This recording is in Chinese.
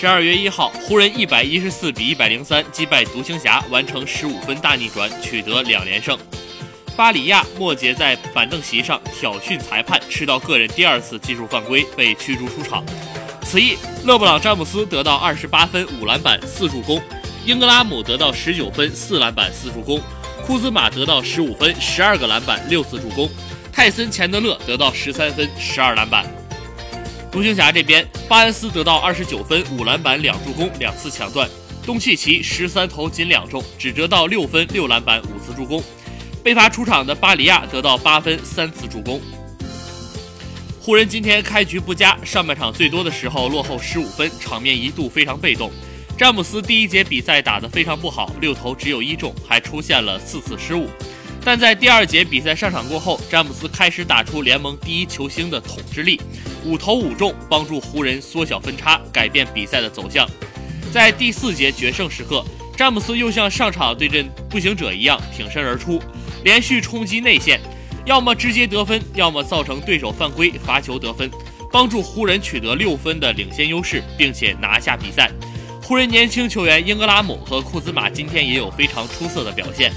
十二月一号，湖人一百一十四比一百零三击败独行侠，完成十五分大逆转，取得两连胜。巴里亚末节在板凳席上挑衅裁判，吃到个人第二次技术犯规，被驱逐出场。此役，勒布朗詹姆斯得到二十八分、五篮板、四助攻；英格拉姆得到十九分、四篮板、四助攻；库兹马得到十五分、十二个篮板、六次助攻；泰森钱德勒得到十三分、十二篮板。独行侠这边，巴恩斯得到二十九分、五篮板、两助攻、两次抢断；东契奇十三投仅两中，只得到六分、六篮板、五次助攻。被罚出场的巴里亚得到八分、三次助攻。湖人今天开局不佳，上半场最多的时候落后十五分，场面一度非常被动。詹姆斯第一节比赛打得非常不好，六投只有一中，还出现了四次失误。但在第二节比赛上场过后，詹姆斯开始打出联盟第一球星的统治力，五投五中，帮助湖人缩小分差，改变比赛的走向。在第四节决胜时刻，詹姆斯又像上场对阵步行者一样挺身而出，连续冲击内线，要么直接得分，要么造成对手犯规罚球得分，帮助湖人取得六分的领先优势，并且拿下比赛。湖人年轻球员英格拉姆和库兹马今天也有非常出色的表现。